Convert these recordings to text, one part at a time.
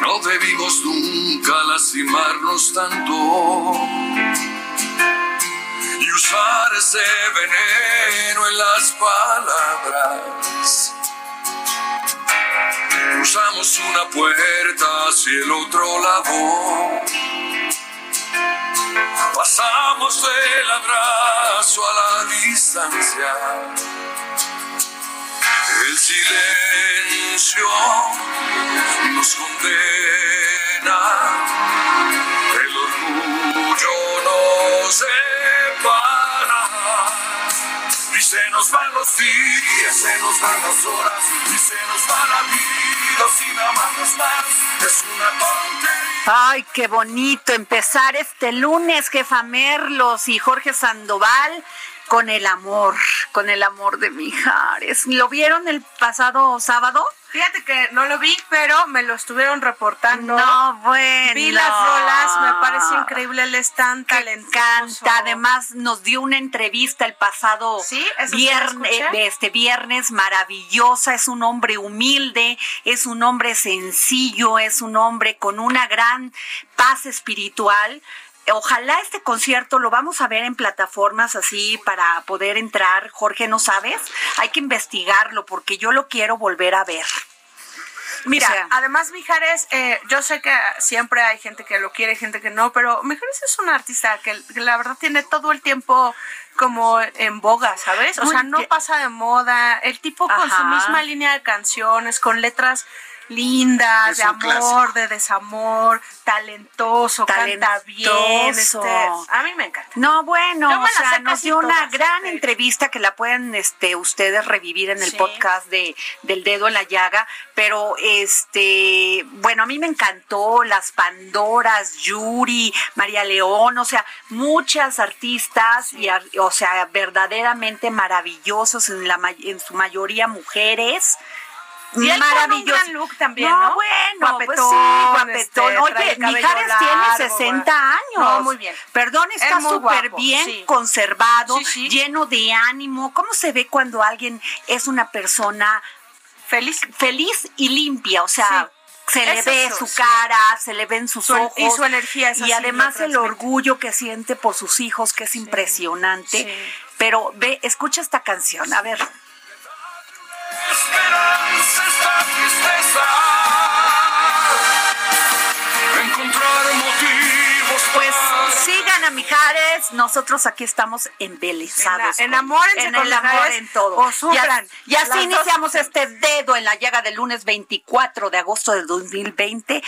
No debimos nunca lastimarnos tanto y usar ese veneno en las palabras. Cruzamos una puerta hacia el otro lado. Pasamos del abrazo a la distancia. El silencio nos condena. El orgullo nos separa. Y se nos van los días, se nos van las horas, y se nos va la vida sin amarnos más. Es una tontería. Ay, qué bonito empezar este lunes, jefa Merlos y Jorge Sandoval con el amor, con el amor de Mijares. ¿Lo vieron el pasado sábado? Fíjate que no lo vi, pero me lo estuvieron reportando. No, bueno. Vi las rolas, me parece increíble, él es tan Que talentoso. canta, además nos dio una entrevista el pasado Sí, viernes, escuché. este viernes maravillosa, es un hombre humilde, es un hombre sencillo, es un hombre con una gran paz espiritual. Ojalá este concierto lo vamos a ver en plataformas así para poder entrar. Jorge, ¿no sabes? Hay que investigarlo porque yo lo quiero volver a ver. Mira, O sea, además Mijares, eh, yo sé que siempre hay gente que lo quiere, gente que no, pero Mijares es un artista que, que la verdad tiene todo el tiempo como en boga, ¿sabes? O sea, no pasa de moda. El tipo con su misma línea de canciones, con letras lindas, de amor, clásico. de desamor, talentoso, canta bien. Talentoso. Este, a mí me encanta. No, bueno, o sea, nos dio una gran ¿eh? entrevista que la pueden este, ustedes revivir en el Sí. podcast de del dedo en la llaga, pero este, bueno, a mí me encantó las Pandoras, Yuri, María León, o sea, muchas artistas y o sea, verdaderamente maravillosos en la en su mayoría mujeres. Y él con un maravilloso. gran look también, ¿no? bueno, pues Guapetón, sí, guapetón. este, Oye, Mijares tiene largo, 60 güey. años. No, muy bien. Perdón, está Es súper bien sí. conservado, Sí, sí. lleno de ánimo. ¿Cómo se ve cuando alguien es una persona Feliz. feliz y limpia? O sea, se le Es ve eso, su sí. cara, se le ven sus Su- ojos. y su energía es Y así, además el orgullo que siente por sus hijos, que es impresionante. sí. Pero ve, escucha esta canción. A ver. Esperanza esta tristeza. Encontrar motivos Pues sigan a Mijares, nosotros aquí estamos embelesados. Ena- con- enamórense en con el amor Mijares en todo. o sufran. Y, y así dos iniciamos este dedo en la llaga del lunes 24 de agosto de 2020.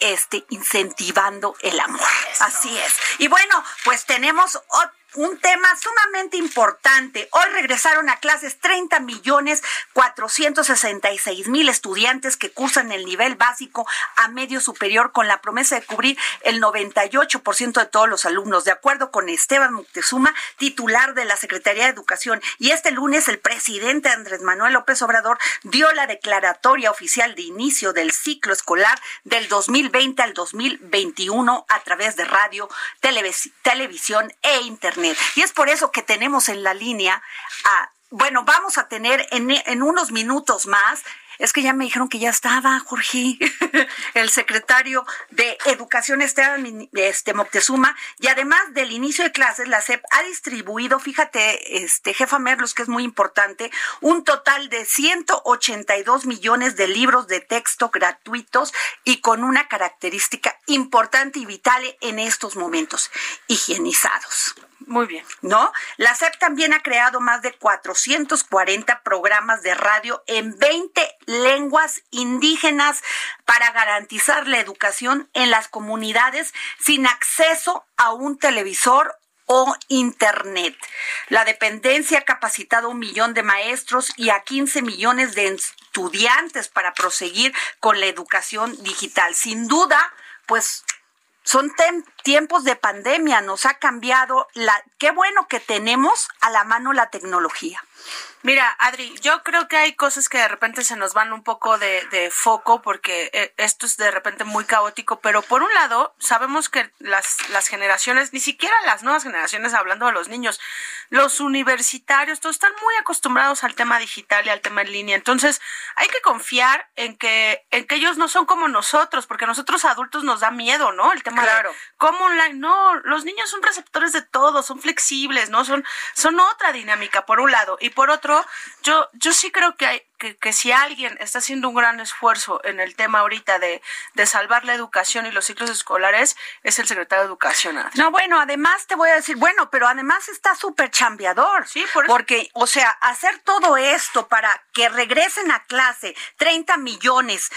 Este, incentivando el amor. Así es. Y bueno, pues tenemos ot- un tema sumamente importante. Hoy regresaron a clases 30 millones 466 mil estudiantes que cursan el nivel básico a medio superior con la promesa de cubrir el 98% de todos los alumnos, de acuerdo con Esteban Moctezuma, titular de la Secretaría de Educación. Y este lunes el presidente Andrés Manuel López Obrador dio la declaratoria oficial de inicio del ciclo escolar del 2020 al 2021 a través de radio, televis- televisión e internet Y es por eso que tenemos en la línea a, bueno, vamos a tener en, en unos minutos más es que ya me dijeron que ya estaba, Jorge, el secretario de Educación Esteban este, Moctezuma, y además del inicio de clases, la SEP ha distribuido, fíjate, este, jefa Merlos, que es muy importante, un total de 182 millones de libros de texto gratuitos y con una característica importante y vital en estos momentos, higienizados. Muy bien. ¿No? La SEP también ha creado más de 440 programas de radio en 20 lenguas indígenas para garantizar la educación en las comunidades sin acceso a un televisor o Internet. La dependencia ha capacitado a un millón de maestros y a 15 millones de estudiantes para proseguir con la educación digital. Sin duda, pues son tiempos de pandemia, nos ha cambiado la qué bueno que tenemos a la mano la tecnología. Mira, Adri, yo creo que hay cosas que de repente se nos van un poco de, de, foco porque eh, esto es de repente muy caótico, pero por un lado, sabemos que las, las generaciones, ni siquiera las nuevas generaciones, hablando de los niños, los universitarios, todos están muy acostumbrados al tema digital y al tema en línea. Entonces, hay que confiar en que, en que ellos no son como nosotros, porque nosotros adultos nos da miedo, ¿no? El tema claro. de cómo online. No, los niños son receptores de todo, son flexibles, ¿no? Son, son otra dinámica, por un lado. Y por otro, yo, yo sí creo que hay, que, si alguien está haciendo un gran esfuerzo en el tema ahorita de, de salvar la educación y los ciclos escolares, es el secretario de Educación. No, bueno, además te voy a decir, bueno, pero además está súper chambeador. Sí, por eso. Porque, o sea, hacer todo esto para que regresen a clase 30 millones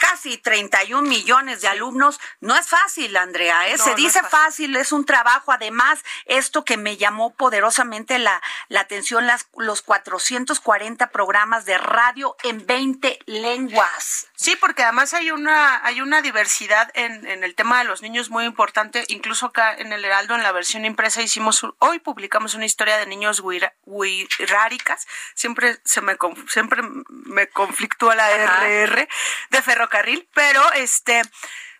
casi 31 millones de alumnos, no es fácil, Andrea, ¿eh? se dice fácil. es un trabajo. Además, esto que me llamó poderosamente la, la atención, las, los 440 programas de radio en 20 lenguas. Sí, porque además hay una, hay una diversidad en, en el tema de los niños muy importante. Incluso acá en el Heraldo, en la versión impresa, hicimos, hoy publicamos una historia de niños huiráricas. Siempre se me, siempre me conflictúa la RR de ferrocarril, pero este,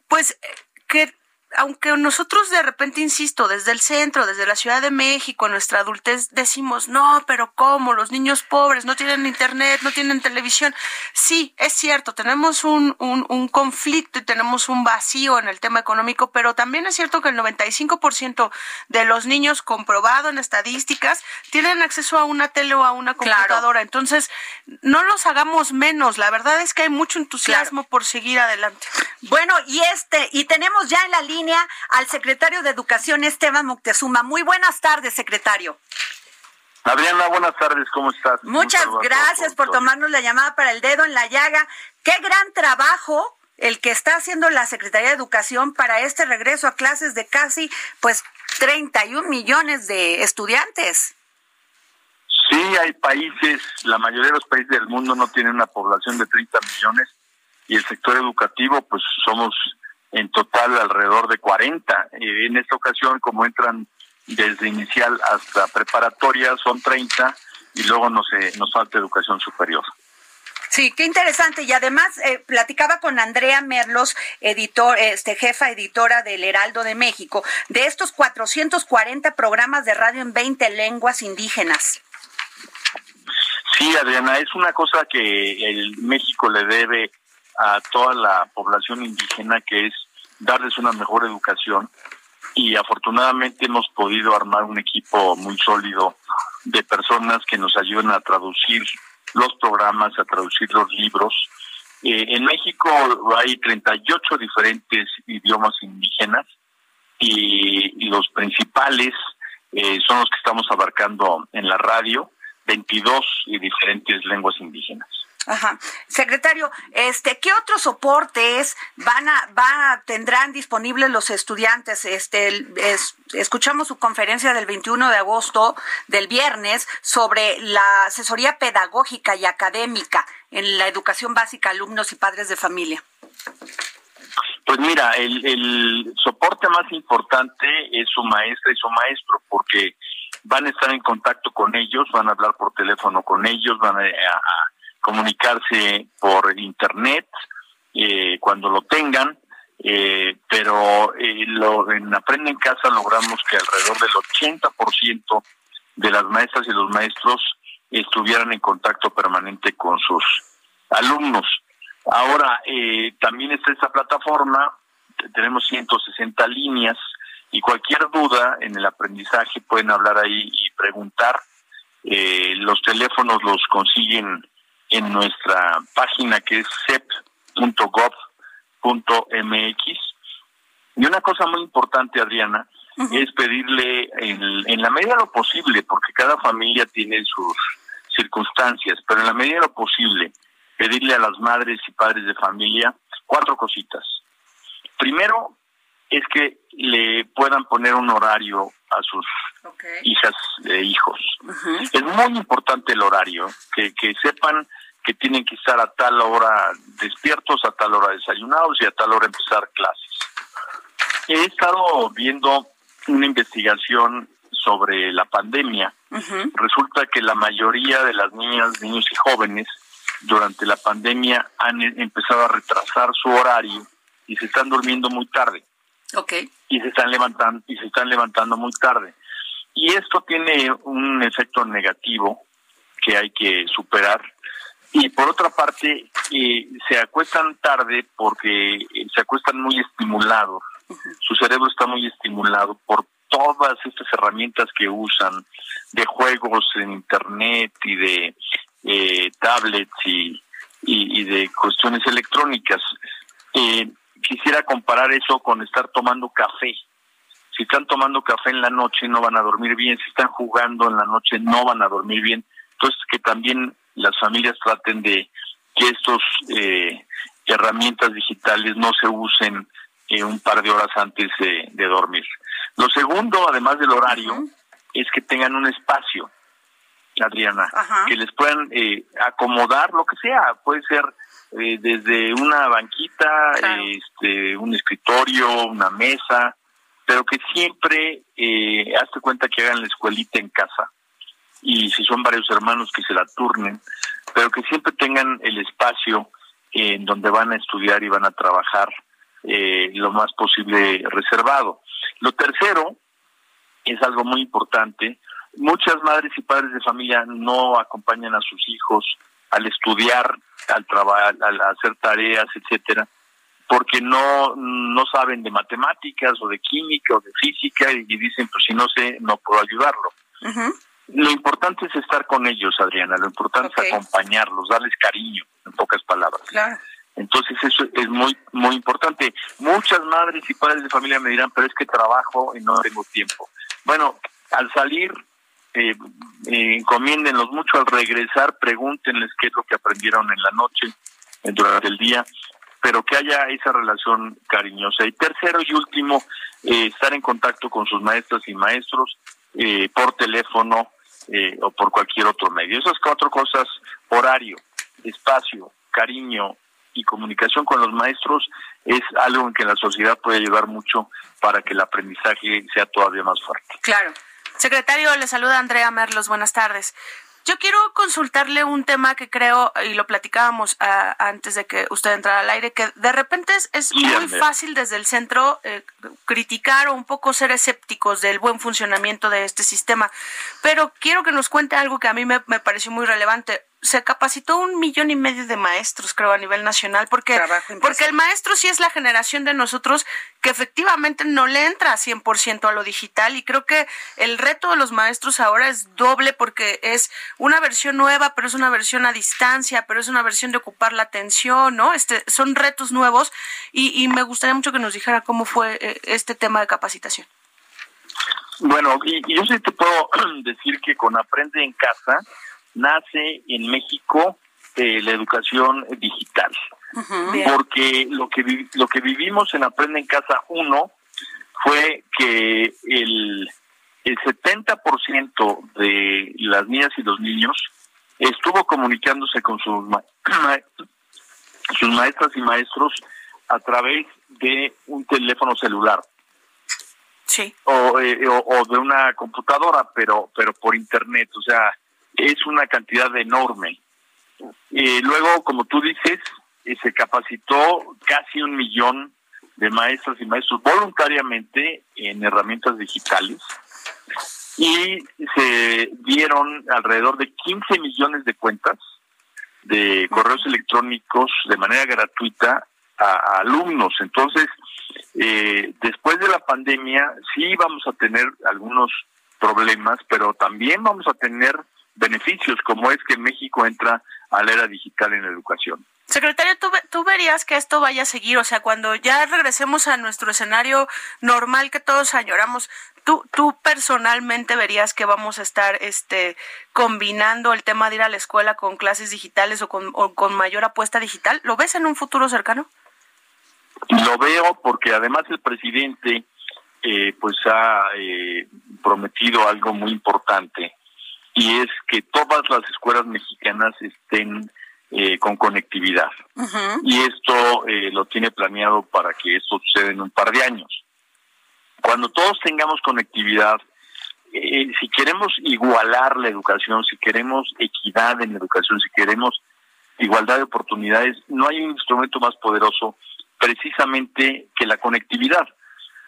pues que aunque nosotros de repente, insisto, desde el centro, desde la Ciudad de México, en nuestra adultez, decimos, no, pero ¿cómo? Los niños pobres no tienen internet, no tienen televisión. Sí, es cierto, tenemos un, un, un conflicto y tenemos un vacío en el tema económico, pero también es cierto que el 95% de los niños, comprobado en estadísticas, tienen acceso a una tele o a una computadora. Entonces, no los hagamos menos. La verdad es que hay mucho entusiasmo por seguir adelante. Bueno, y este, y tenemos ya en la línea al secretario de Educación, Esteban Moctezuma. Muy buenas tardes, secretario. Adriana, buenas tardes, ¿cómo estás? Muchas gracias por tomarnos la llamada para el dedo en la llaga. Qué gran trabajo el que está haciendo la Secretaría de Educación para este regreso a clases de casi pues 31 millones de estudiantes. Sí, hay países, la mayoría de los países del mundo no tienen una población de 30 millones y el sector educativo pues somos en total alrededor de 40. en esta ocasión, como entran desde inicial hasta preparatoria, son 30 y luego nos, nos falta educación superior. Sí, qué interesante. Y además eh, platicaba con Andrea Merlos, editor, este jefa editora del Heraldo de México, de estos 440 programas de radio en 20 lenguas indígenas. Sí, Adriana, es una cosa que el México le debe a toda la población indígena, que es darles una mejor educación. Y afortunadamente hemos podido armar un equipo muy sólido de personas que nos ayuden a traducir los programas, a traducir los libros. Eh, en México hay 38 diferentes idiomas indígenas y, los principales eh, son los que estamos abarcando en la radio, 22 diferentes lenguas indígenas. Ajá. Secretario, este, ¿qué otros soportes van a, va, tendrán disponibles los estudiantes? Este, escuchamos su conferencia del 21 de agosto, del viernes, sobre la asesoría pedagógica y académica en la educación básica, alumnos y padres de familia. Pues mira, el, el soporte más importante es su maestra y su maestro, porque van a estar en contacto con ellos, van a hablar por teléfono con ellos, van a comunicarse por internet eh, cuando lo tengan. eh, pero eh, lo, en Aprende en Casa logramos que alrededor del 80% de las maestras y los maestros estuvieran en contacto permanente con sus alumnos. Ahora, eh, también está esta plataforma, tenemos 160 líneas y cualquier duda en el aprendizaje pueden hablar ahí y preguntar. Eh, los teléfonos los consiguen en nuestra página que es cep.gov.mx. Y una cosa muy importante, Adriana, es pedirle en, en la medida de lo posible, porque cada familia tiene sus circunstancias, pero en la medida de lo posible, pedirle a las madres y padres de familia cuatro cositas. Primero, es que le puedan poner un horario a sus hijas e hijos. Es muy importante el horario, que, que sepan que tienen que estar a tal hora despiertos, a tal hora desayunados y a tal hora empezar clases. He estado viendo una investigación sobre la pandemia. Resulta que la mayoría de las niñas, niños y jóvenes durante la pandemia han e, empezado a retrasar su horario y se están durmiendo muy tarde. Okay. Y se están levantando y se están levantando muy tarde. Y esto tiene un efecto negativo que hay que superar. Y por otra parte, eh, se acuestan tarde porque eh, se acuestan muy estimulados. Su cerebro está muy estimulado por todas estas herramientas que usan de juegos en internet y de eh, tablets y, y, de cuestiones electrónicas. Eh, quisiera comparar eso con estar tomando café. Si están tomando café en la noche no van a dormir bien, si están jugando en la noche no van a dormir bien. Entonces que también las familias traten de que estos eh, herramientas digitales no se usen eh, un par de horas antes de, dormir. Lo segundo, además del horario, es que tengan un espacio, Adriana, que les puedan eh, acomodar lo que sea. Puede ser eh, desde una banquita, este, un escritorio, una mesa, pero que siempre eh, hazte cuenta que hagan la escuelita en casa y si son varios hermanos que se la turnen, pero que siempre tengan el espacio en donde van a estudiar y van a trabajar eh, lo más posible reservado. Lo tercero es algo muy importante. Muchas madres y padres de familia no acompañan a sus hijos al estudiar, al trabajar, al hacer tareas, etcétera, porque no no saben de matemáticas o de química o de física y, dicen, pues si no sé, no puedo ayudarlo. Lo importante es estar con ellos, Adriana, lo importante es acompañarlos, darles cariño, en pocas palabras. Entonces eso es muy muy importante. Muchas madres y padres de familia me dirán, pero es que trabajo y no tengo tiempo. Bueno, al salir eh, eh, encomiéndenlos mucho al regresar, pregúntenles qué es lo que aprendieron en la noche, durante el día, pero que haya esa relación cariñosa. Y tercero y último, eh, estar en contacto con sus maestras y maestros eh, por teléfono o por cualquier otro medio. Esas cuatro cosas, horario, espacio, cariño y comunicación con los maestros, es algo en que la sociedad puede ayudar mucho para que el aprendizaje sea todavía más fuerte. Claro. Secretario, le saluda Andrea Merlos. Buenas tardes. Yo quiero consultarle un tema que creo, y lo platicábamos ah, antes de que usted entrara al aire, que de repente es, muy fácil desde el centro eh, criticar o un poco ser escépticos del buen funcionamiento de este sistema. Pero quiero que nos cuente algo que a mí me pareció muy relevante se capacitó un millón y medio de maestros, creo, a nivel nacional, porque, porque el maestro sí es la generación de nosotros que efectivamente no le entra 100% a lo digital y creo que el reto de los maestros ahora es doble porque es una versión nueva, pero es una versión a distancia, pero es una versión de ocupar la atención, ¿no? Este, son retos nuevos y, y me gustaría mucho que nos dijera cómo fue eh, este tema de capacitación. Bueno, y, y yo sí te puedo decir que con Aprende en Casa, nace en México eh, la educación digital. Porque lo que, lo que vivimos en Aprende en Casa 1 fue que el, el 70% de las niñas y los niños estuvo comunicándose con sus, sus maestras y maestros a través de un teléfono celular. Sí. O, eh, o, o, de una computadora, pero pero por internet, o sea, es una cantidad enorme. y luego, como tú dices, eh, se capacitó casi un millón de maestras y maestros voluntariamente en herramientas digitales y se dieron alrededor de 15 millones de cuentas de correos electrónicos de manera gratuita a, alumnos. Entonces, eh, después de la pandemia sí vamos a tener algunos problemas, pero también vamos a tener beneficios, como es que México entra a la era digital en la educación. Secretario, ¿tú, ¿tú, verías que esto vaya a seguir? O sea, cuando ya regresemos a nuestro escenario normal que todos añoramos, ¿tú, tú personalmente verías que vamos a estar este, combinando el tema de ir a la escuela con clases digitales o con, o con mayor apuesta digital? ¿Lo ves en un futuro cercano? Lo veo porque además el presidente eh, pues ha eh, prometido algo muy importante y es que todas las escuelas mexicanas estén eh, con conectividad. Y esto eh, lo tiene planeado para que esto suceda en un par de años. Cuando todos tengamos conectividad, eh, si queremos igualar la educación, si queremos equidad en la educación, si queremos igualdad de oportunidades, no hay un instrumento más poderoso precisamente que la conectividad,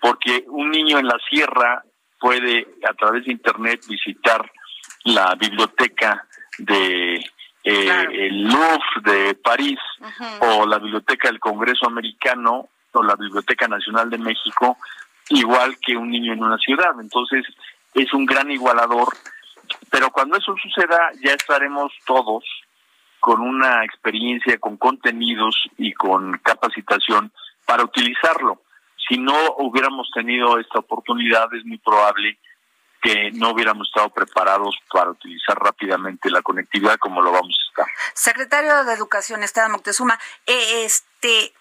porque un niño en la sierra puede a través de Internet visitar la biblioteca de eh, el Louvre de París o la biblioteca del Congreso Americano o la Biblioteca Nacional de México igual que un niño en una ciudad. Entonces es un gran igualador, pero cuando eso suceda ya estaremos todos con una experiencia, con contenidos y con capacitación para utilizarlo. Si no hubiéramos tenido esta oportunidad, es muy probable que no hubiéramos estado preparados para utilizar rápidamente la conectividad como lo vamos a estar. Secretario de Educación, Esteban Moctezuma, eh, este, eh,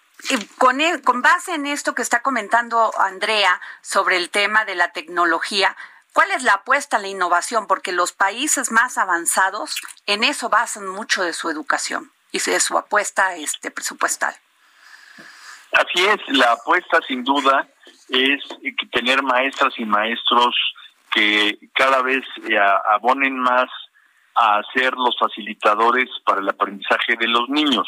con, e, con base en esto que está comentando Andrea sobre el tema de la tecnología, ¿cuál es la apuesta a la innovación? Porque los países más avanzados en eso basan mucho de su educación y de su apuesta este, presupuestal. Así es, la apuesta sin duda es tener maestras y maestros que cada vez eh, abonen más a ser los facilitadores para el aprendizaje de los niños.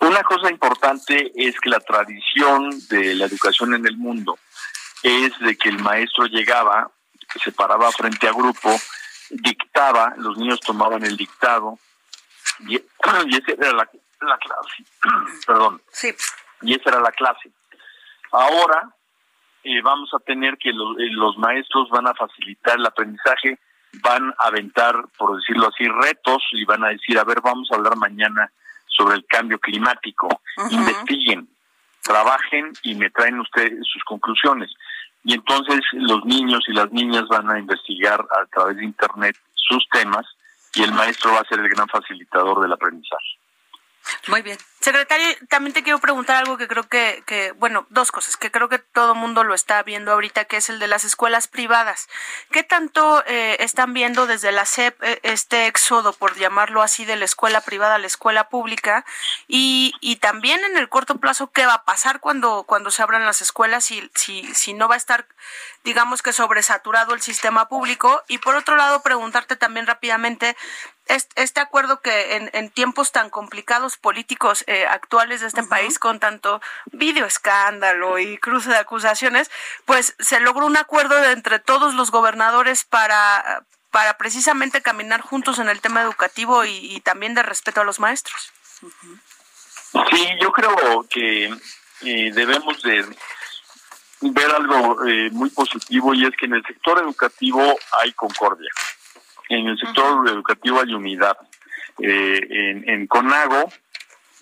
Una cosa importante es que la tradición de la educación en el mundo es de que el maestro llegaba, se paraba frente a grupo, dictaba, los niños tomaban el dictado y, esa era la, la clase. Perdón. Sí. Y esa era la clase. Ahora eh, vamos a tener que eh, los maestros van a facilitar el aprendizaje, van a aventar, por decirlo así, retos y van a decir, a ver, vamos a hablar mañana sobre el cambio climático, investiguen, trabajen y me traen ustedes sus conclusiones. Y entonces los niños y las niñas van a investigar a través de Internet sus temas y el maestro va a ser el gran facilitador del aprendizaje. Muy bien. Secretario, también te quiero preguntar algo que creo que, que, bueno, dos cosas, que creo que todo mundo lo está viendo ahorita, que es el de las escuelas privadas. ¿Qué tanto eh, están viendo desde la SEP eh, este éxodo, por llamarlo así, de la escuela privada a la escuela pública? Y, y también en el corto plazo, ¿qué va a pasar cuando, cuando se abran las escuelas y si, si no va a estar, digamos que sobresaturado el sistema público? Y por otro lado, preguntarte también rápidamente, este acuerdo que en, en tiempos tan complicados políticos eh, actuales de este país, con tanto video escándalo y cruce de acusaciones, pues se logró un acuerdo entre todos los gobernadores para, para precisamente caminar juntos en el tema educativo y, también de respeto a los maestros. Sí, yo creo que eh, debemos de ver algo eh, muy positivo y es que en el sector educativo hay concordia en el sector educativo hay unidad. Eh, en, en, CONAGO,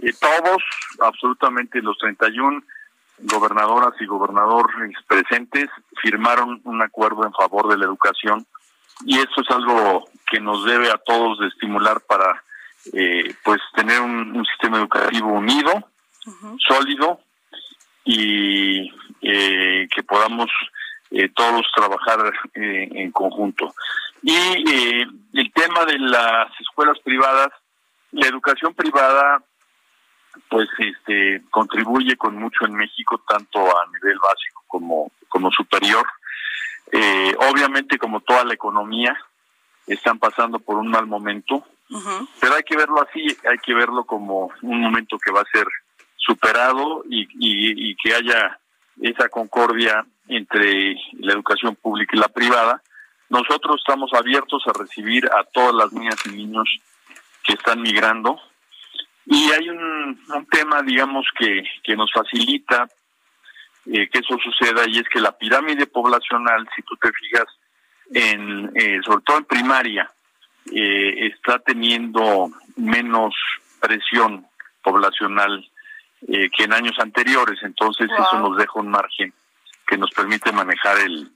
eh, todos, absolutamente los 31 gobernadoras y gobernadores presentes firmaron un acuerdo en favor de la educación y esto es algo que nos debe a todos de estimular para eh, pues tener un, sistema educativo unido, sólido y que podamos todos trabajar en conjunto. Y eh, el tema de las escuelas privadas, la educación privada pues este contribuye con mucho en México tanto a nivel básico como como superior eh, obviamente como toda la economía están pasando por un mal momento pero hay que verlo así hay que verlo como un momento que va a ser superado y, y, y que haya esa concordia entre la educación pública y la privada. Nosotros estamos abiertos a recibir a todas las niñas y niños que están migrando y hay un, tema, digamos, que, que nos facilita eh, que eso suceda y es que la pirámide poblacional, si tú te fijas, en eh, sobre todo en primaria, eh, está teniendo menos presión poblacional que en años anteriores. Entonces eso nos deja un margen que nos permite manejar el,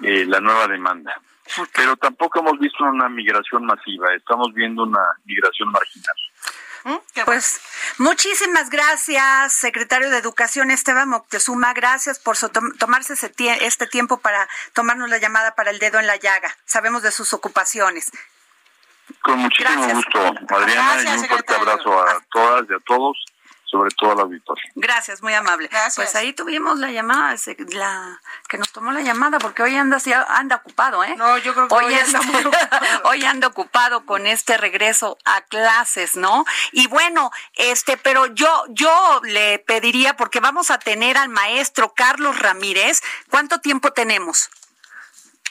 la nueva demanda. Pero tampoco hemos visto una migración masiva, estamos viendo una migración marginal. ¿Mm? Pues muchísimas gracias, secretario de Educación Esteban Moctezuma. Gracias por tomarse este tiempo para tomarnos la llamada para el dedo en la llaga. Sabemos de sus ocupaciones. Con muchísimo gusto, Adriana, y un fuerte abrazo a todas y a todos sobre todo la auditorio. Gracias, muy amable. Pues ahí tuvimos la llamada, la que nos tomó la llamada, porque hoy anda, anda ocupado, ¿eh? No, yo creo que hoy, anda muy ocupado. hoy anda ocupado con este regreso a clases, ¿no? Y bueno, este, pero yo, yo le pediría, porque vamos a tener al maestro Carlos Ramírez, ¿cuánto tiempo tenemos?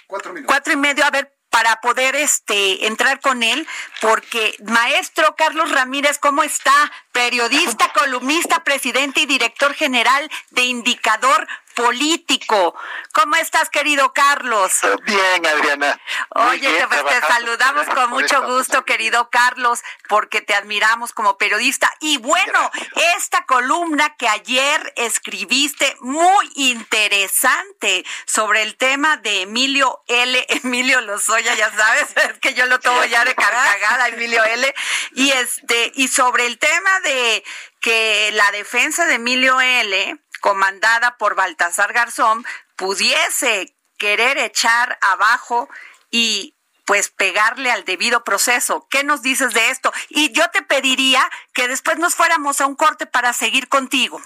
Cuatro minutos. Cuatro y medio. A ver, para poder este entrar con él, porque maestro Carlos Ramírez, ¿cómo está? Periodista, columnista, presidente y director general de Indicador político. ¿Cómo estás, querido Carlos? Bien, Adriana. Oye, te, saludamos con mucho gusto, querido Carlos, porque te admiramos como periodista. Y bueno, esta columna que ayer escribiste, muy interesante, sobre el tema de Emilio L. Emilio Lozoya, ya sabes, es que yo lo tomo ya de cargada, Emilio L. Y este, y sobre el tema de que la defensa de Emilio L comandada por Baltasar Garzón, pudiese querer echar abajo y pues pegarle al debido proceso. ¿Qué nos dices de esto? Y yo te pediría que después nos fuéramos a un corte para seguir contigo.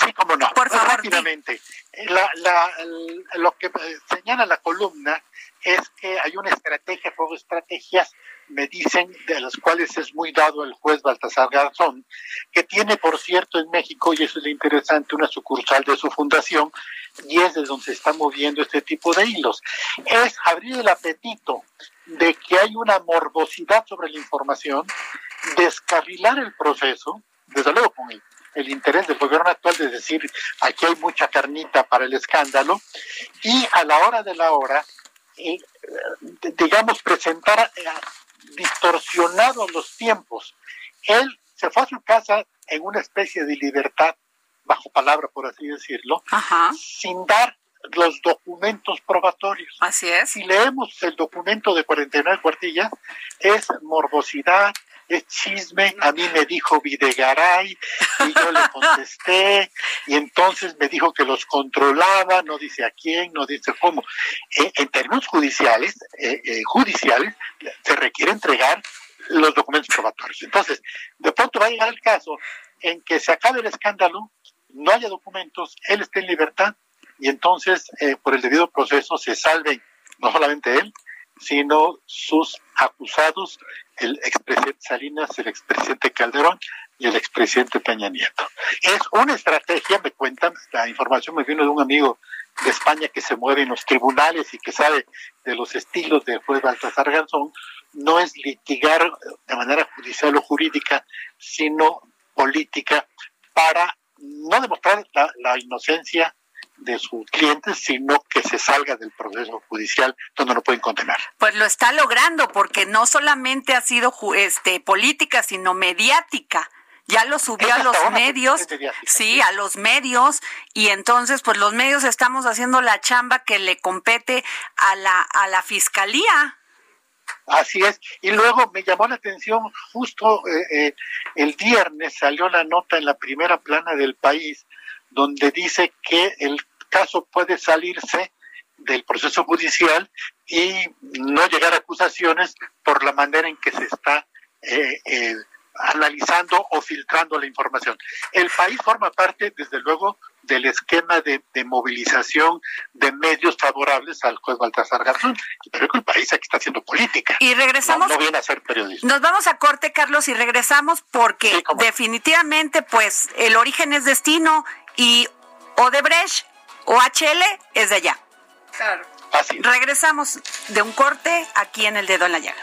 Sí, cómo no. Por favor. Rápidamente. lo que señala la columna es que hay una estrategia, fuego estrategias me dicen, de las cuales es muy dado el juez Baltasar Garzón, que tiene, por cierto, en México, y eso es lo interesante, una sucursal de su fundación, y es de donde se está moviendo este tipo de hilos. Es abrir el apetito de que hay una morbosidad sobre la información, descarrilar el proceso, desde luego con el, interés del gobierno actual de decir aquí hay mucha carnita para el escándalo, y a la hora de la hora, eh, digamos, presentar eh, distorsionados los tiempos. Él se fue a su casa en una especie de libertad, bajo palabra por así decirlo, sin dar los documentos probatorios. Así es. Si leemos el documento de 49 cuartillas, es morbosidad, es chisme, a mí me dijo Videgaray y yo le contesté y entonces me dijo que los controlaba, no dice a quién, no dice cómo. Eh, en términos judiciales, eh, eh, judiciales, se requiere entregar los documentos probatorios. Entonces, de pronto va a llegar el caso en que se acabe el escándalo, no haya documentos, él esté en libertad y entonces por el debido proceso se salven no solamente él, sino sus acusados, el expresidente Salinas, el expresidente Calderón y el expresidente Peña Nieto. Es una estrategia, me cuentan, la información me vino de un amigo de España que se mueve en los tribunales y que sabe de los estilos del juez Baltasar Garzón, no es litigar de manera judicial o jurídica, sino política para no demostrar la inocencia de sus clientes, sino que se salga del proceso judicial donde no pueden condenar. Pues lo está logrando porque no solamente ha sido este política, sino mediática ya lo subió a los medios, sí, a los medios, y entonces pues los medios estamos haciendo la chamba que le compete a la, a la fiscalía. Así es, y luego me llamó la atención, justo eh, eh, el viernes salió la nota en la primera plana del país, donde dice que el caso puede salirse del proceso judicial y no llegar a acusaciones por la manera en que se está eh, eh, analizando o filtrando la información. El país forma parte, desde luego, del esquema de, movilización de medios favorables al juez Baltasar Garzón. Pero que el país aquí está haciendo política. Y regresamos. No, viene a ser periodista. Nos vamos a corte, Carlos, y regresamos porque definitivamente, pues, el origen es destino y Odebrecht OHL es de allá. Claro. Así. Regresamos de un corte aquí en el dedo en la llaga.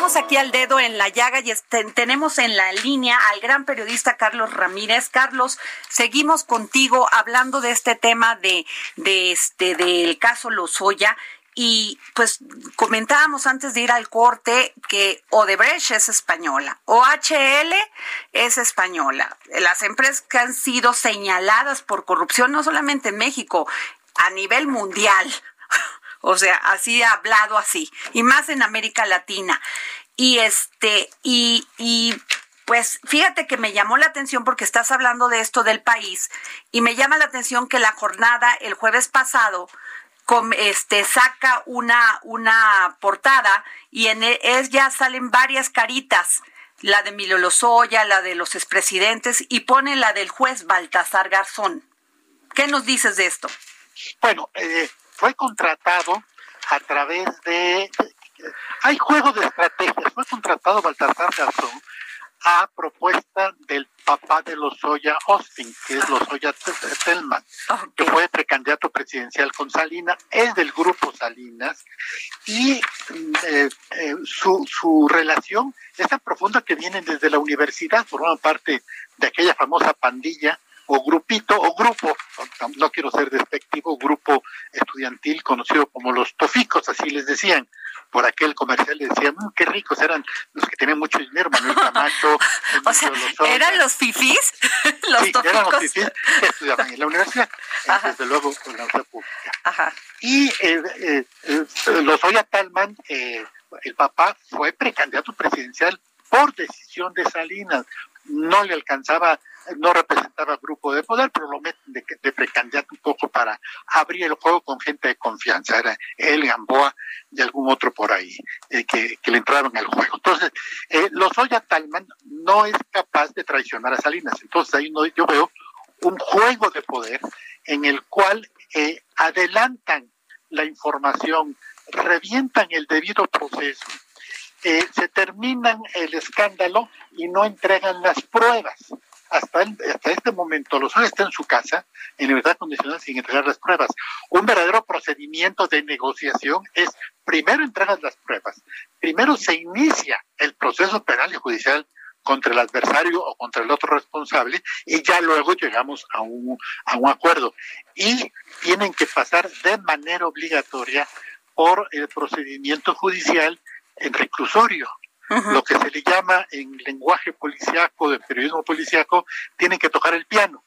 Regresamos aquí al dedo en la llaga y tenemos en la línea al gran periodista Carlos Ramírez. Carlos, seguimos contigo hablando de este tema de, de este del caso Lozoya y pues comentábamos antes de ir al corte que Odebrecht es española, OHL es española. Las empresas que han sido señaladas por corrupción no solamente en México, a nivel mundial. O sea, así ha hablado así, y más en América Latina. Y este, y, y pues fíjate que me llamó la atención porque estás hablando de esto del país, y me llama la atención que la jornada el jueves pasado com- este saca una, una portada y en e- ya salen varias caritas, la de Emilio Lozoya, la de los expresidentes, y pone la del juez Baltasar Garzón. ¿Qué nos dices de esto? Bueno, eh, fue contratado a través de... Hay juego de estrategias. Fue contratado Baltasar Garzón a propuesta del papá de Lozoya Austin, que es Lozoya Telman, que fue precandidato presidencial con Salinas, es del grupo Salinas, y eh, eh, su, su relación es tan profunda que vienen desde la universidad, forman parte de aquella famosa pandilla o grupito o grupo, no, quiero ser despectivo, grupo estudiantil conocido como los toficos, así les decían. Por aquel comercial le decían, "Mm, qué ricos eran los que tenían mucho dinero, Manuel Camacho. O sea, Emilio Lozoya". ¿eran los fifís? los sí, eran los fifís que estudiaban en la universidad, Ajá. desde luego en la universidad pública. Ajá. Y eh, eh, eh, Lozoya Talman, eh, el papá, fue precandidato presidencial por decisión de Salinas. No le alcanzaba, no representaba grupo de poder, pero lo meten de, de precandidato un poco para abrir el juego con gente de confianza. Era él, Gamboa y algún otro por ahí eh, que, le entraron al juego. Entonces, eh, Lozoya Talman no es capaz de traicionar a Salinas. Entonces, ahí no, yo veo un juego de poder en el cual eh, adelantan la información, revientan el debido proceso, eh, se terminan el escándalo y no entregan las pruebas. Hasta, el- hasta este momento, Lozoya está en su casa, en libertad condicional, sin entregar las pruebas. Un verdadero procedimiento de negociación es, primero entregas las pruebas, primero se inicia el proceso penal y judicial contra el adversario o contra el otro responsable y ya luego llegamos a un, a un acuerdo. Y tienen que pasar de manera obligatoria por el procedimiento judicial en reclusorio. Lo que se le llama en lenguaje policiaco, de periodismo policiaco, tienen que tocar el piano.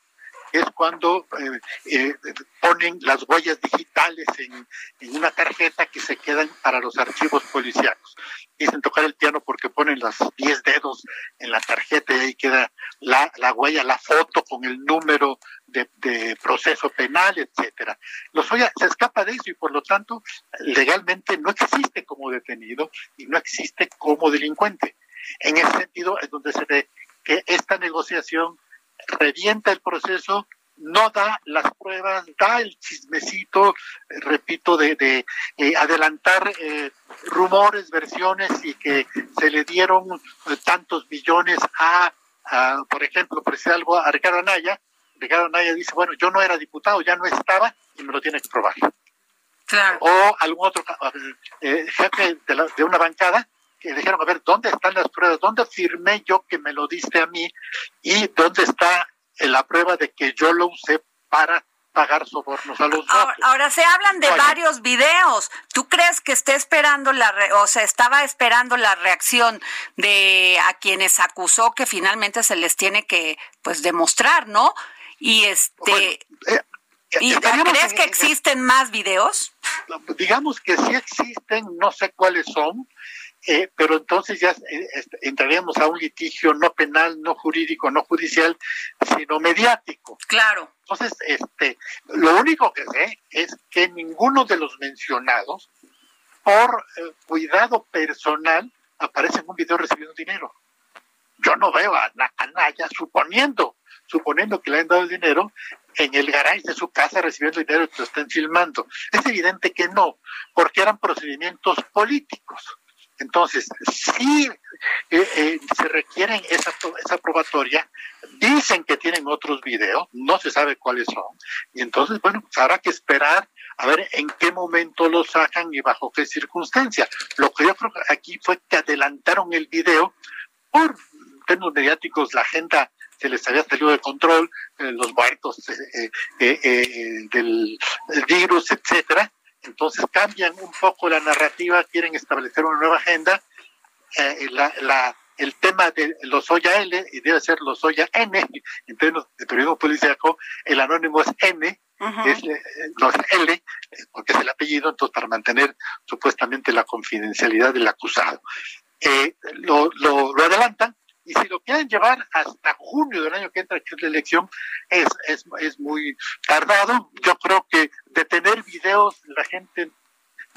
Es cuando eh, eh, ponen las huellas digitales en, en una tarjeta que se quedan para los archivos policiacos. Dicen tocar el piano porque ponen los 10 dedos en la tarjeta y ahí queda la, la huella, la foto con el número de, de proceso penal, etcétera. Lozoya se escapa de eso y por lo tanto legalmente no existe como detenido y no existe como delincuente. En ese sentido es donde se ve que esta negociación revienta el proceso, no da las pruebas, da el chismecito, eh, repito, de, de eh, adelantar eh, rumores, versiones y que se le dieron eh, tantos millones a por ejemplo, por decir algo, a Ricardo Anaya, Ricardo Anaya dice, bueno, yo no era diputado, ya no estaba y me lo tiene que probar. Claro. O algún otro eh, jefe de, de una bancada que dijeron, a ver, ¿dónde están las pruebas? ¿Dónde firmé yo que me lo diste a mí? ¿Y dónde está la prueba de que yo lo usé para pagar sobornos a los ahora, ahora, se hablan de varios videos. ¿Tú crees que esté esperando la, o sea, estaba esperando la reacción de a quienes acusó que finalmente se les tiene que, pues, demostrar, ¿no? Y este, eh, ¿y crees que existen más videos? Digamos que sí existen, no sé cuáles son. Eh, pero entonces ya eh, entraríamos a un litigio no penal, no jurídico, no judicial, sino mediático. Claro. Entonces, este, lo único que sé es que ninguno de los mencionados, por eh, cuidado personal, aparece en un video recibiendo dinero. Yo no veo a, Naya suponiendo, suponiendo que le han dado dinero en el garage de su casa recibiendo dinero y lo están filmando. Es evidente que no, porque eran procedimientos políticos. Entonces, si eh, eh, se requieren esa, esa probatoria, dicen que tienen otros videos, no se sabe cuáles son, y entonces, bueno, pues habrá que esperar a ver en qué momento lo sacan y bajo qué circunstancia. Lo que yo creo aquí fue que adelantaron el video por términos mediáticos, la agenda se les había salido de control, eh, los muertos del virus, etcétera, entonces cambian un poco la narrativa, quieren establecer una nueva agenda. Eh, el tema de los Oya L, y debe ser los Oya N, en términos de periodismo policíaco, el anónimo es N, es, eh, no es L, eh, porque es el apellido, entonces para mantener supuestamente la confidencialidad del acusado. lo, lo, lo adelantan, y si lo quieren llevar hasta junio del año que entra, que es la elección, es, es, es muy tardado. Yo creo que de tener videos, la gente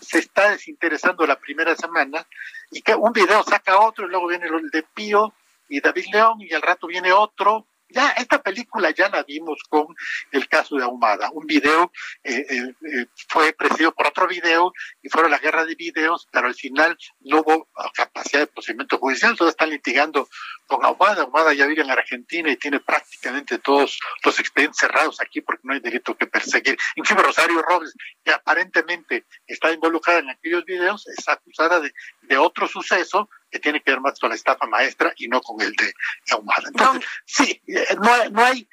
se está desinteresando la primera semana y que un video saca otro y luego viene el de Pío y David León y al rato viene otro ya, esta película ya la vimos con el caso de Ahumada. Un video eh, eh, eh, fue presidido por otro video y fueron la guerra de videos, pero al final no hubo capacidad de procedimiento judicial. Todos están litigando con Ahumada. Ahumada ya vive en Argentina y tiene prácticamente todos los expedientes cerrados aquí porque no hay delito que perseguir. Incluso Rosario Robles, que aparentemente está involucrada en aquellos videos, es acusada de, de otro suceso que tiene que ver más con la estafa maestra y no con el de Ahumada. Entonces, sí, eh, no, no hay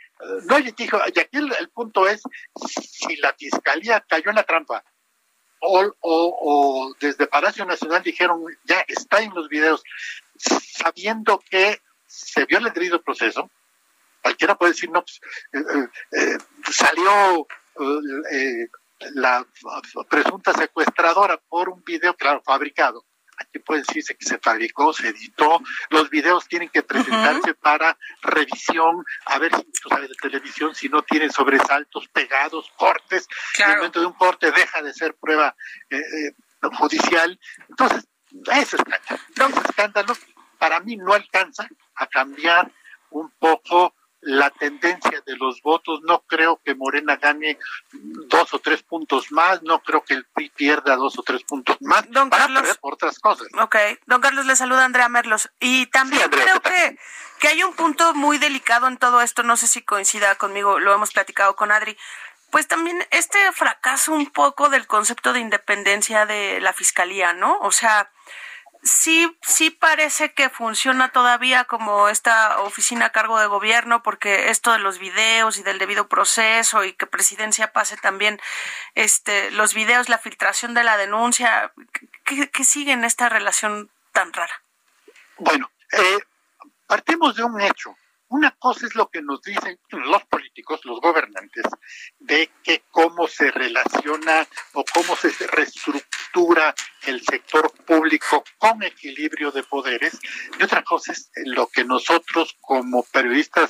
no hay litigio. Y aquí el, punto es si la fiscalía cayó en la trampa o, o, desde Palacio Nacional dijeron ya está en los videos, sabiendo que se vio el debido proceso. Cualquiera puede decir, no, pues, eh, eh, salió la presunta secuestradora por un video, claro, fabricado Aquí puede decirse que se fabricó, se editó. Los videos tienen que presentarse para revisión, a ver si tú sabes de televisión, si no tienen sobresaltos, pegados, cortes. En el momento de un corte deja de ser prueba eh, eh, judicial. Entonces, ese escándalo, ese escándalo para mí no alcanza a cambiar un poco la tendencia de los votos. No creo que Morena gane dos o tres puntos más, no creo que el PRI pierda dos o tres puntos más. Don Carlos, por otras cosas. Ok, don Carlos le saluda Andrea Merlos. Y también creo que, que hay un punto muy delicado en todo esto, no sé si coincida conmigo, lo hemos platicado con Adri. Pues también este fracaso un poco del concepto de independencia de la fiscalía, ¿no? O sea, sí, sí parece que funciona todavía como esta oficina a cargo de gobierno, porque esto de los videos y del debido proceso y que presidencia pase también este, los videos, la filtración de la denuncia, ¿qué, sigue en esta relación tan rara? Bueno, eh, partimos de un hecho. Una cosa es lo que nos dicen los políticos, los gobernantes, de que cómo se relaciona o cómo se reestructura el sector público con equilibrio de poderes. Y otra cosa es lo que nosotros como periodistas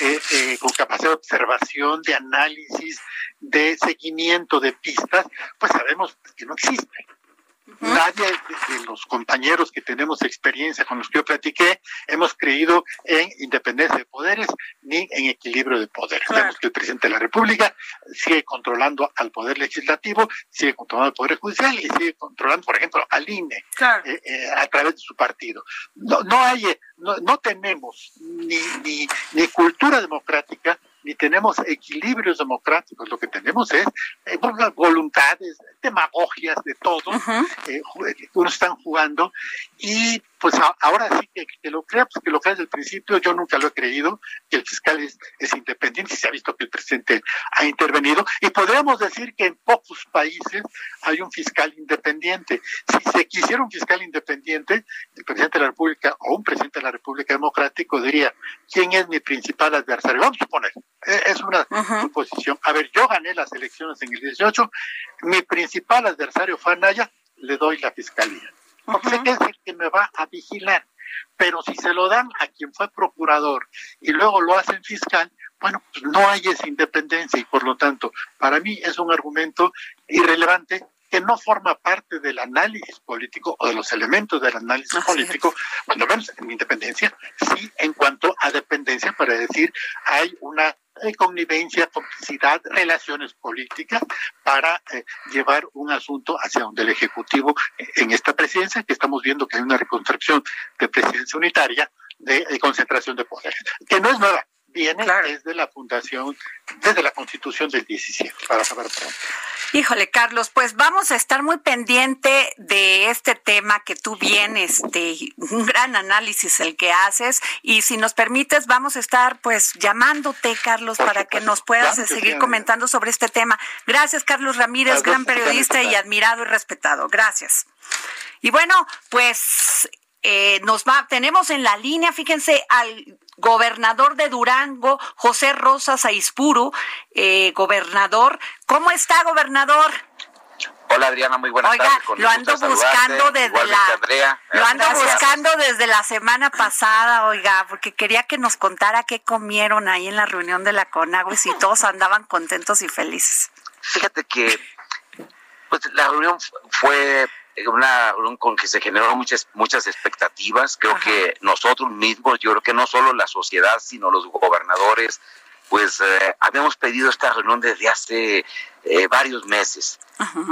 eh, eh, con capacidad de observación, de análisis, de seguimiento de pistas, pues sabemos que no existe. Nadie de, los compañeros que tenemos experiencia con los que yo platiqué hemos creído en independencia de poderes ni en equilibrio de poderes. Vemos que el presidente de la República sigue controlando al poder legislativo, sigue controlando al poder judicial y sigue controlando, por ejemplo, al INE eh, eh, a través de su partido. No, no hay, no, tenemos ni, ni, ni cultura democrática ni tenemos equilibrios democráticos, lo que tenemos es eh, voluntades, demagogias de todos, eh, que unos están jugando y pues ahora sí que, lo crea, pues que lo crea desde el principio, yo nunca lo he creído, que el fiscal es, es independiente, se ha visto que el presidente ha intervenido, y podríamos decir que en pocos países hay un fiscal independiente. Si se quisiera un fiscal independiente, el presidente de la República o un presidente de la República Democrático diría, ¿quién es mi principal adversario? Vamos a suponer, e, es una suposición. A ver, yo gané las elecciones en el 18, mi principal adversario fue Anaya, le doy la fiscalía porque sé que es el que me va a vigilar. Pero si se lo dan a quien fue procurador y luego lo hacen fiscal, bueno, pues no hay esa independencia y por lo tanto, para mí es un argumento irrelevante que no forma parte del análisis político o de los elementos del análisis político, cuando vemos en independencia, sí en cuanto a dependencia, para decir hay una eh, connivencia, complicidad, relaciones políticas para eh, llevar un asunto hacia donde el Ejecutivo, eh, en esta presidencia, que estamos viendo que hay una reconstrucción de presidencia unitaria, de, concentración de poderes, que no es nueva, viene desde la fundación, desde la constitución del 17, para saber pronto. Híjole, Carlos, pues vamos a estar muy pendiente de este tema que tú vienes, de un gran análisis el que haces, y si nos permites, vamos a estar pues llamándote, Carlos, para que nos puedas seguir comentando sobre este tema. Gracias, Carlos Ramírez, gran periodista y admirado y respetado. Gracias. Y bueno, pues eh, nos va, tenemos en la línea, fíjense, al gobernador de Durango, José Rosas Aispuru, eh, gobernador. ¿Cómo está, gobernador? Hola Adriana, muy buenas Oiga, lo ando buscando desde la lo ando buscando desde la semana pasada, oiga, porque quería que nos contara qué comieron ahí en la reunión de la CONAGUA y si todos andaban contentos y felices. Fíjate que pues la reunión fue una con que se generó muchas muchas expectativas. Creo que nosotros mismos, yo creo que no solo la sociedad, sino los gobernadores, pues eh, habíamos pedido esta reunión desde hace eh, varios meses.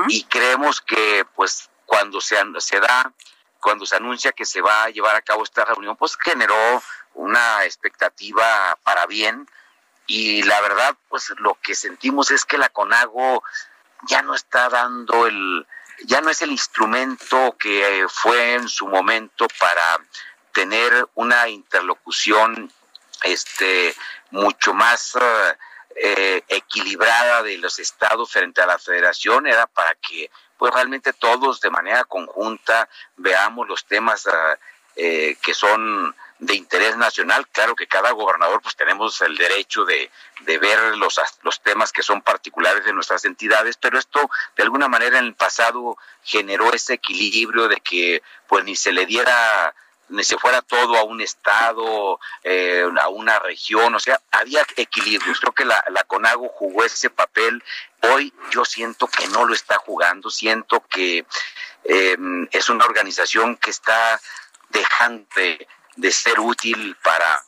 Y creemos que pues cuando se, se da, cuando se anuncia que se va a llevar a cabo esta reunión, pues generó una expectativa para bien. Y la verdad pues lo que sentimos es que la CONAGO ya no está dando el, ya no es el instrumento que fue en su momento para tener una interlocución este mucho más eh, equilibrada de los estados frente a la federación era para que pues realmente todos de manera conjunta veamos los temas eh, que son de interés nacional. Claro que cada gobernador pues tenemos el derecho de, ver los, los temas que son particulares de nuestras entidades, pero esto de alguna manera en el pasado generó ese equilibrio de que pues ni se le diera ni se fuera todo a un estado, eh, a una región, o sea, había equilibrios. Creo que la, la CONAGO jugó ese papel. Hoy yo siento que no lo está jugando, siento que eh, es una organización que está dejando de, de ser útil para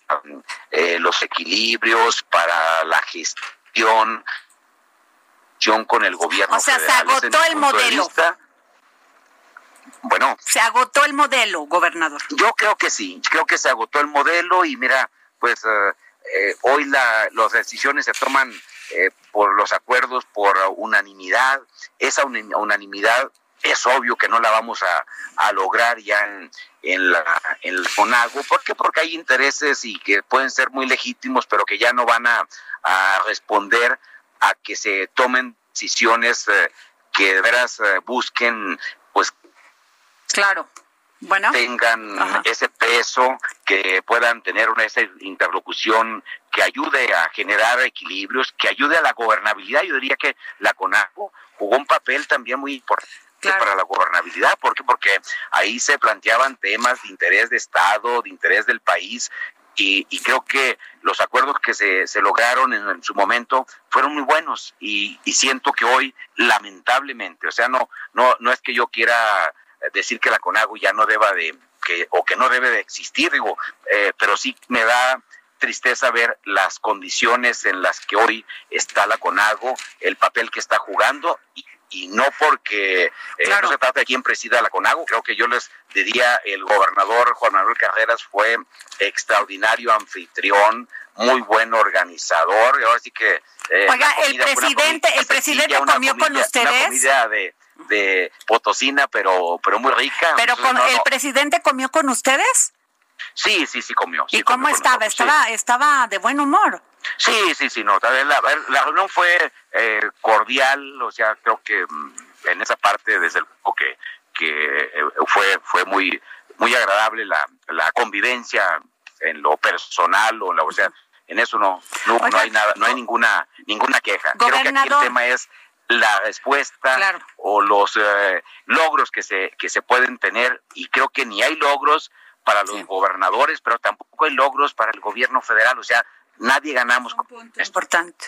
eh, los equilibrios, para la gestión con el gobierno. O sea, se agotó el modelo. Bueno. Se agotó el modelo, gobernador. Yo creo que sí, creo que se agotó el modelo y mira, pues eh, eh, hoy la, las decisiones se toman por los acuerdos por unanimidad. Esa unanimidad es obvio que no la vamos a, lograr ya en, en, la, en el FONAGO. ¿Por qué? Porque hay intereses y que pueden ser muy legítimos, pero que ya no van a, responder a que se tomen decisiones eh, que de veras eh, busquen, pues. Claro. Bueno. tengan ese peso, que puedan tener una esa interlocución que ayude a generar equilibrios, que ayude a la gobernabilidad. Yo diría que la CONAGO jugó un papel también muy importante para la gobernabilidad. ¿Por qué? Porque ahí se planteaban temas de interés de Estado, de interés del país, y, creo que los acuerdos que se, se lograron en, su momento fueron muy buenos y, siento que hoy lamentablemente, o sea, no, no, no es que yo quiera decir que la CONAGO ya no deba de, que, o que no debe de existir, digo, eh, pero sí me da tristeza ver las condiciones en las que hoy está la CONAGO, el papel que está jugando y, y no porque eh, no se trata de quién presida la CONAGO, creo que yo les diría el gobernador Juan Manuel Carreras fue extraordinario anfitrión, muy buen organizador, y ahora sí que eh, Oiga, el presidente, el presidente comió con ustedes. de, de potosina, pero pero muy rica. Pero con, el presidente comió con ustedes? Sí, sí, sí comió. ¿Y cómo estaba? estaba, estaba de buen humor. Sí, sí, sí, no. La, la reunión fue eh, cordial, o sea, creo que mm, en esa parte, desde luego que, que eh, fue, fue muy, muy agradable la, la convivencia en lo personal, o, la, o sea, en eso no, no, hay nada, no hay ninguna, ninguna queja. Creo que aquí el tema es la respuesta o los eh, logros que se, que se pueden tener, y creo que ni hay logros para los gobernadores, pero tampoco hay logros para el gobierno federal. O sea, nadie ganamos. Es importante.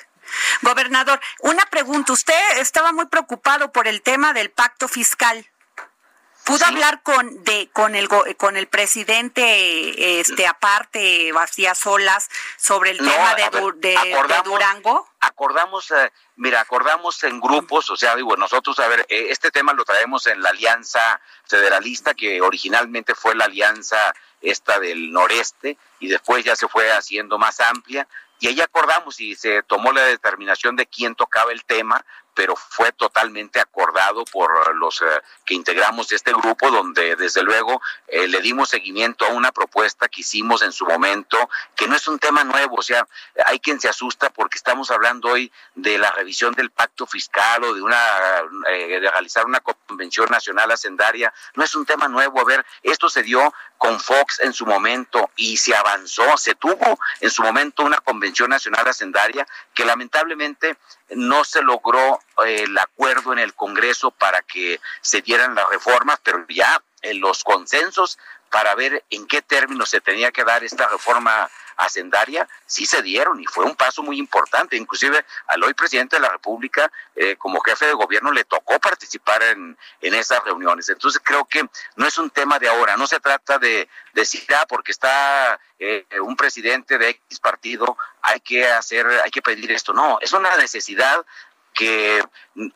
Gobernador, una pregunta. Usted estaba muy preocupado por el tema del pacto fiscal. ¿Pudo hablar con de con el con el presidente este aparte vacías solas sobre el tema de, de, Durango? Acordamos, eh, mira, acordamos en grupos, o sea, digo, nosotros, a ver, eh, este tema lo traemos en la Alianza Federalista, que originalmente fue la Alianza esta del Noreste, y después ya se fue haciendo más amplia, y ahí acordamos y se tomó la determinación de quién tocaba el tema, pero fue totalmente acordado por los eh, que integramos este grupo, donde desde luego eh, le dimos seguimiento a una propuesta que hicimos en su momento, que no es un tema nuevo, o sea, hay quien se asusta porque estamos hablando hoy de la revisión del pacto fiscal o de una eh, de realizar una convención nacional hacendaria, no es un tema nuevo, a ver, esto se dio con Fox en su momento y se avanzó, se tuvo en su momento una convención nacional hacendaria que lamentablemente no se logró eh, el acuerdo en el Congreso para que se dieran las reformas, pero ya en los consensos para ver en qué términos se tenía que dar esta reforma hacendaria, sí se dieron y fue un paso muy importante. Inclusive al hoy presidente de la República, eh, como jefe de gobierno, le tocó participar en, en esas reuniones. Entonces creo que no es un tema de ahora, no se trata de decir, ah, porque está eh, un presidente de X partido, hay que hacer, hay que pedir esto. No, es una necesidad que mm,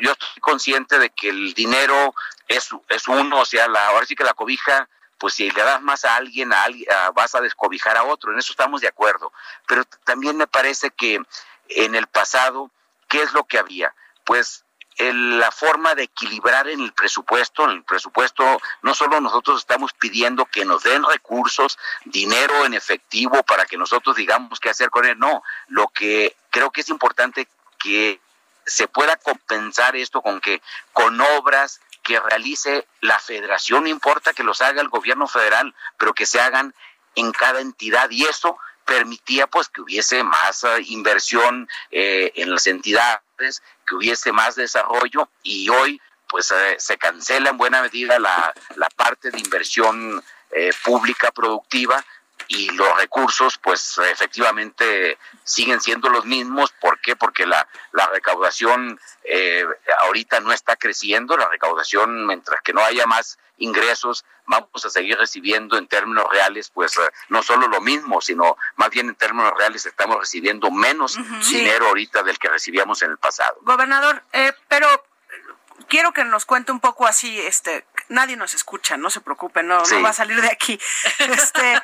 yo estoy consciente de que el dinero es, es uno, o sea, la, ahora sí que la cobija pues si le das más a alguien, a alguien vas a descobijar a otro, en eso estamos de acuerdo. Pero también me parece que en el pasado, ¿qué es lo que había? Pues la forma de equilibrar en el presupuesto, en el presupuesto no solo nosotros estamos pidiendo que nos den recursos, dinero en efectivo para que nosotros digamos qué hacer con él, no, lo que creo que es importante que se pueda compensar esto con que con obras que realice la federación, no importa que los haga el gobierno federal, pero que se hagan en cada entidad. Y eso permitía pues que hubiese más eh, inversión eh, en las entidades, que hubiese más desarrollo. Y hoy pues eh, se cancela en buena medida la, la parte de inversión pública productiva y los recursos pues efectivamente siguen siendo los mismos. ¿Por qué? Porque la, la recaudación eh, ahorita no está creciendo, la recaudación mientras que no haya más ingresos vamos a seguir recibiendo en términos reales pues eh, no solo lo mismo, sino más bien en términos reales estamos recibiendo menos dinero ahorita del que recibíamos en el pasado. Gobernador, eh, pero quiero que nos cuente un poco así, este, nadie nos escucha, no se preocupe, no, no va a salir de aquí. Este,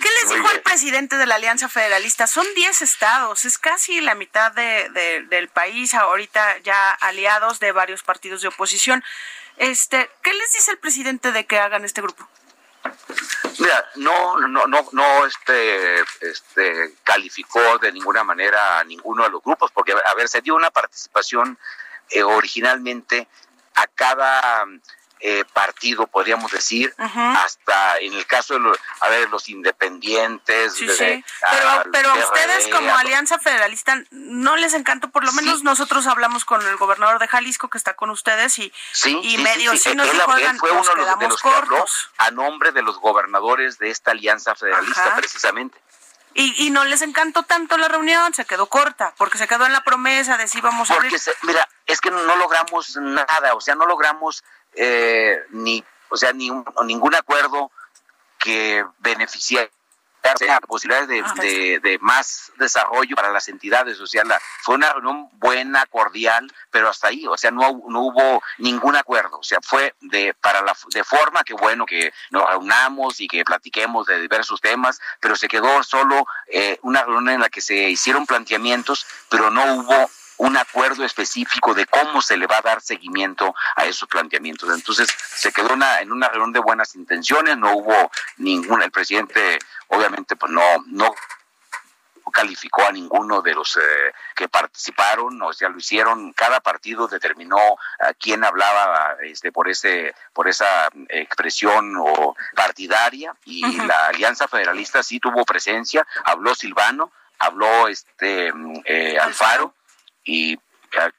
¿Qué les dijo el presidente de la Alianza Federalista? Son 10 estados, es casi la mitad de, del país, ahorita ya aliados de varios partidos de oposición. Este, ¿qué les dice el presidente de que hagan este grupo? Mira, no, no, no, no, este, este, calificó de ninguna manera a ninguno de los grupos, porque, a ver, se dio una participación eh, originalmente a cada eh, partido, podríamos decir, hasta en el caso de los, a ver, los independientes. Pero, a ustedes como Alianza Federalista no les encantó, por lo menos nosotros hablamos con el gobernador de Jalisco que está con ustedes y, y medio sí, nos dijo, fue uno de los, que habló a nombre de los gobernadores de esta Alianza Federalista, precisamente. Y, y no les encantó tanto la reunión, se quedó corta, porque se quedó en la promesa de si vamos a Porque, mira, es que no logramos nada, o sea, no logramos eh, ni, o sea, ni ningún acuerdo que beneficie posibilidades de, de, más desarrollo para las entidades. O sea, la, fue una reunión buena, cordial, pero hasta ahí, o sea, no, no hubo ningún acuerdo. O sea, fue de, para la, de forma que bueno que nos reunamos y que platiquemos de diversos temas, pero se quedó solo eh, una reunión en la que se hicieron planteamientos, pero no hubo un acuerdo específico de cómo se le va a dar seguimiento a esos planteamientos. Entonces se quedó una, en una reunión de buenas intenciones, no hubo ninguna, el presidente obviamente pues no, no calificó a ninguno de los eh, que participaron, o sea, lo hicieron, cada partido determinó a quién hablaba este, por ese, por esa expresión o partidaria, y la Alianza Federalista sí tuvo presencia, habló Silvano, habló este eh, Alfaro, y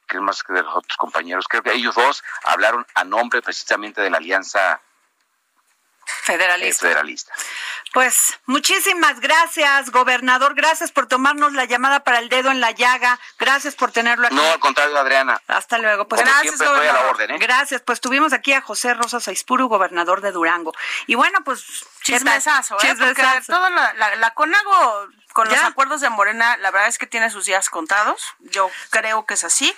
que más que de los otros compañeros, creo que ellos dos hablaron a nombre precisamente de la Alianza Federalista. Eh, federalista. Pues muchísimas gracias, gobernador. Gracias por tomarnos la llamada para el dedo en la llaga. Gracias por tenerlo aquí. No, al contrario, Adriana. Hasta luego. Pues gracias, gobernador. ¿eh? Gracias. Pues tuvimos aquí a José Rosas Aispuru, gobernador de Durango. Y bueno, pues chismesazo, ¿eh? Porque la, la, la Conago con los acuerdos de Morena, la verdad es que tiene sus días contados. Yo creo que es así.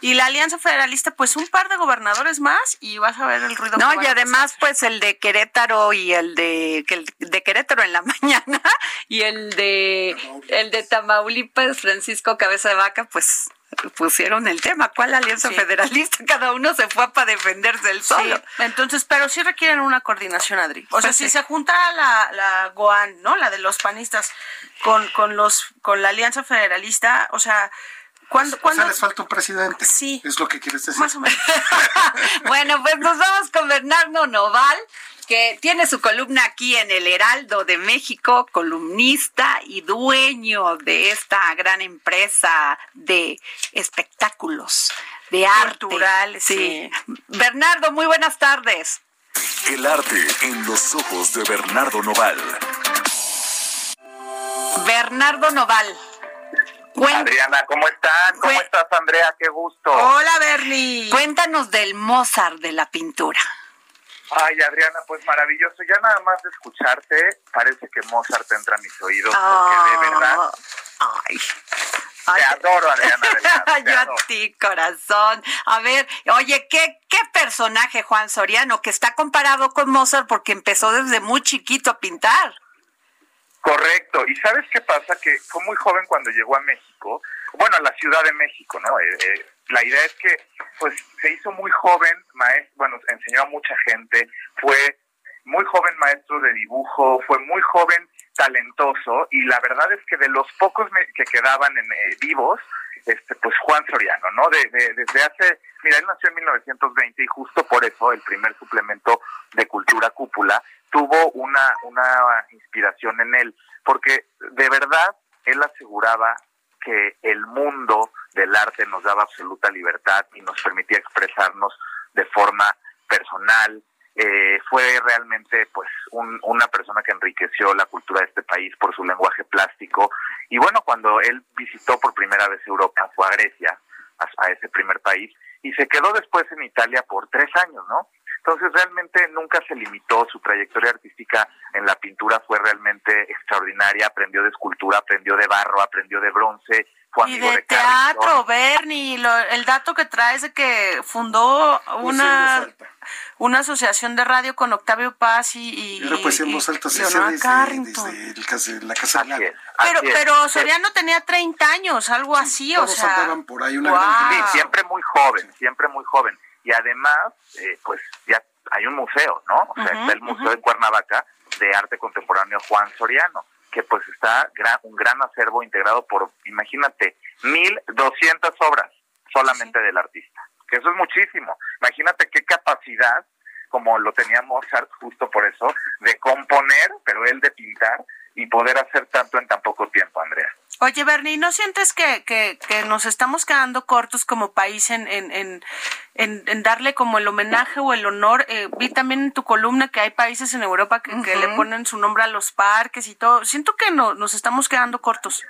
Y la Alianza Federalista, pues un par de gobernadores más y vas a ver el ruido. No, y además, pues el de Querétaro y el de, el de Querétaro en la mañana y el de, el de Tamaulipas, Francisco Cabeza de Vaca, pues pusieron el tema, ¿cuál alianza federalista? Cada uno se fue para defenderse el solo. Entonces, pero sí requieren una coordinación, Adri. O sea, pues si se junta la, la GOAN, ¿no? La de los panistas con, con los con la alianza federalista, o sea, ¿Cuándo, O sea, les falta un presidente. Sí. Es lo que quieres decir. Más o menos. bueno, pues nos vamos con Bernardo Noval que tiene su columna aquí en el Heraldo de México, columnista y dueño de esta gran empresa de espectáculos, de arte. Cultural, sí. Bernardo, muy buenas tardes. El arte en los ojos de Bernardo Noval. Bernardo Noval. Adriana, ¿cómo están? ¿Cómo estás, Andrea? Qué gusto. Hola, Bernie. Cuéntanos del Mozart de la pintura. Ay, Adriana, pues maravilloso. Ya nada más de escucharte, parece que Mozart entra a mis oídos, porque de verdad. Ay. Te adoro, Adriana. Yo a ti, corazón. A ver, oye, ¿qué, ¿qué personaje Juan Soriano que está comparado con Mozart porque empezó desde muy chiquito a pintar? Correcto. ¿Y sabes qué pasa? Que fue muy joven cuando llegó a México, bueno, a la Ciudad de México, ¿no? Eh, eh, la idea es que pues se hizo muy joven, maestro, bueno, enseñó a mucha gente, fue muy joven maestro de dibujo, fue muy joven talentoso y la verdad es que de los pocos que quedaban en, eh, vivos, este, pues Juan Soriano, ¿no? De, desde hace, mira, él nació en 1920 y justo por eso el primer suplemento de Cultura Cúpula tuvo una, una inspiración en él, porque de verdad él aseguraba que el mundo del arte nos daba absoluta libertad y nos permitía expresarnos de forma personal. Eh, fue realmente pues una persona que enriqueció la cultura de este país por su lenguaje plástico y bueno cuando él visitó por primera vez Europa fue a Grecia a, a ese primer país y se quedó después en Italia por tres años no entonces realmente nunca se limitó, su trayectoria artística en la pintura fue realmente extraordinaria, aprendió de escultura, aprendió de barro, aprendió de bronce, fue y de, teatro, Bernie, el dato que traes de que fundó una una asociación de radio con Octavio Paz y, y, pues en voz alta, desde, desde, la casa de Pero, pero Soriano tenía 30 años, algo así, o sea. por ahí una Sí, siempre muy joven, siempre muy joven y además, eh, pues ya hay un museo, ¿no? O sea, está el Museo de Cuernavaca de Arte Contemporáneo Juan Soriano, que pues está un gran acervo integrado por, imagínate, 1.200 obras solamente del artista, que eso es muchísimo. Imagínate qué capacidad, como lo tenía Mozart justo por eso, de componer, pero él de pintar y poder hacer tanto en tan poco tiempo, Andrea. Oye, Bernie, ¿no sientes que, que, que, nos estamos quedando cortos como país en, en, en, en darle como el homenaje o el honor? Eh, vi también en tu columna que hay países en Europa que, que, le ponen su nombre a los parques y todo. Siento que no, nos estamos quedando cortos.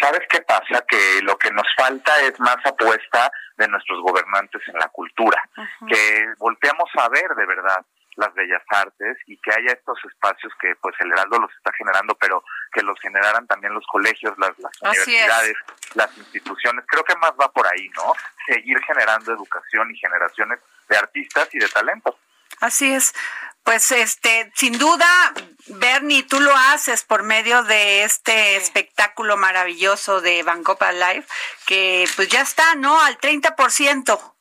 ¿Sabes qué pasa? Que lo que nos falta es más apuesta de nuestros gobernantes en la cultura, que volteamos a ver de verdad las bellas artes y que haya estos espacios que pues el Heraldo los está generando, pero que los generaran también los colegios, las, universidades, las instituciones. Creo que más va por ahí, ¿no? Seguir generando educación y generaciones de artistas y de talentos. Así es. Pues este, sin duda, Bernie, tú lo haces por medio de este espectáculo maravilloso de Bancopa Live, que pues ya está, ¿no? Al 30%,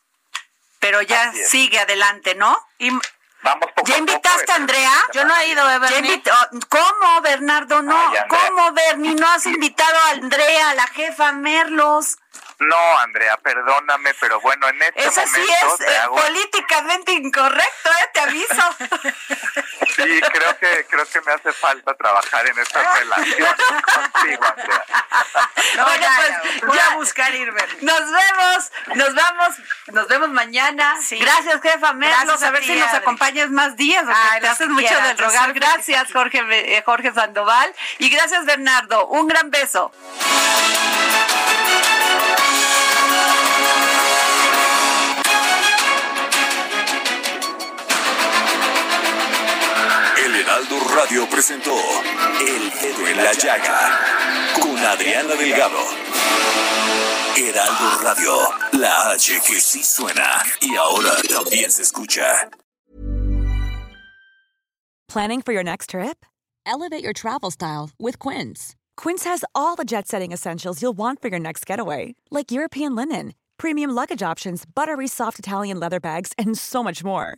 pero ya sigue adelante, ¿no? Y ¿Ya invitaste a Andrea? Yo no he ido, Bernie. Oh, ¿Cómo, Bernardo? No, ¿cómo, Bernie? No has invitado a Andrea, la jefa Merlos. No, Andrea, perdóname, pero bueno, en este Eso momento... Eso sí es eh, políticamente incorrecto, ¿eh? Te aviso. sí, creo que, creo que me hace falta trabajar en esta relación contigo, Andrea. No, pues, voy a buscar irme. Nos vemos, nos vamos, nos vemos mañana. Gracias, jefa Merlos. A, ver si nos acompañas más días, porque te haces mucho del rogar. Gracias, Jorge, eh, Jorge Sandoval. Y gracias, Bernardo. Un gran beso. Radio presentó El Dedo en la Llaga con Adriana Delgado. Heraldo Radio, la H que sí suena y ahora también se escucha. Planning for your next trip? Elevate your travel style with Quince. Quince has all the jet setting essentials you'll want for your next getaway, like European linen, premium luggage options, buttery soft Italian leather bags, and so much more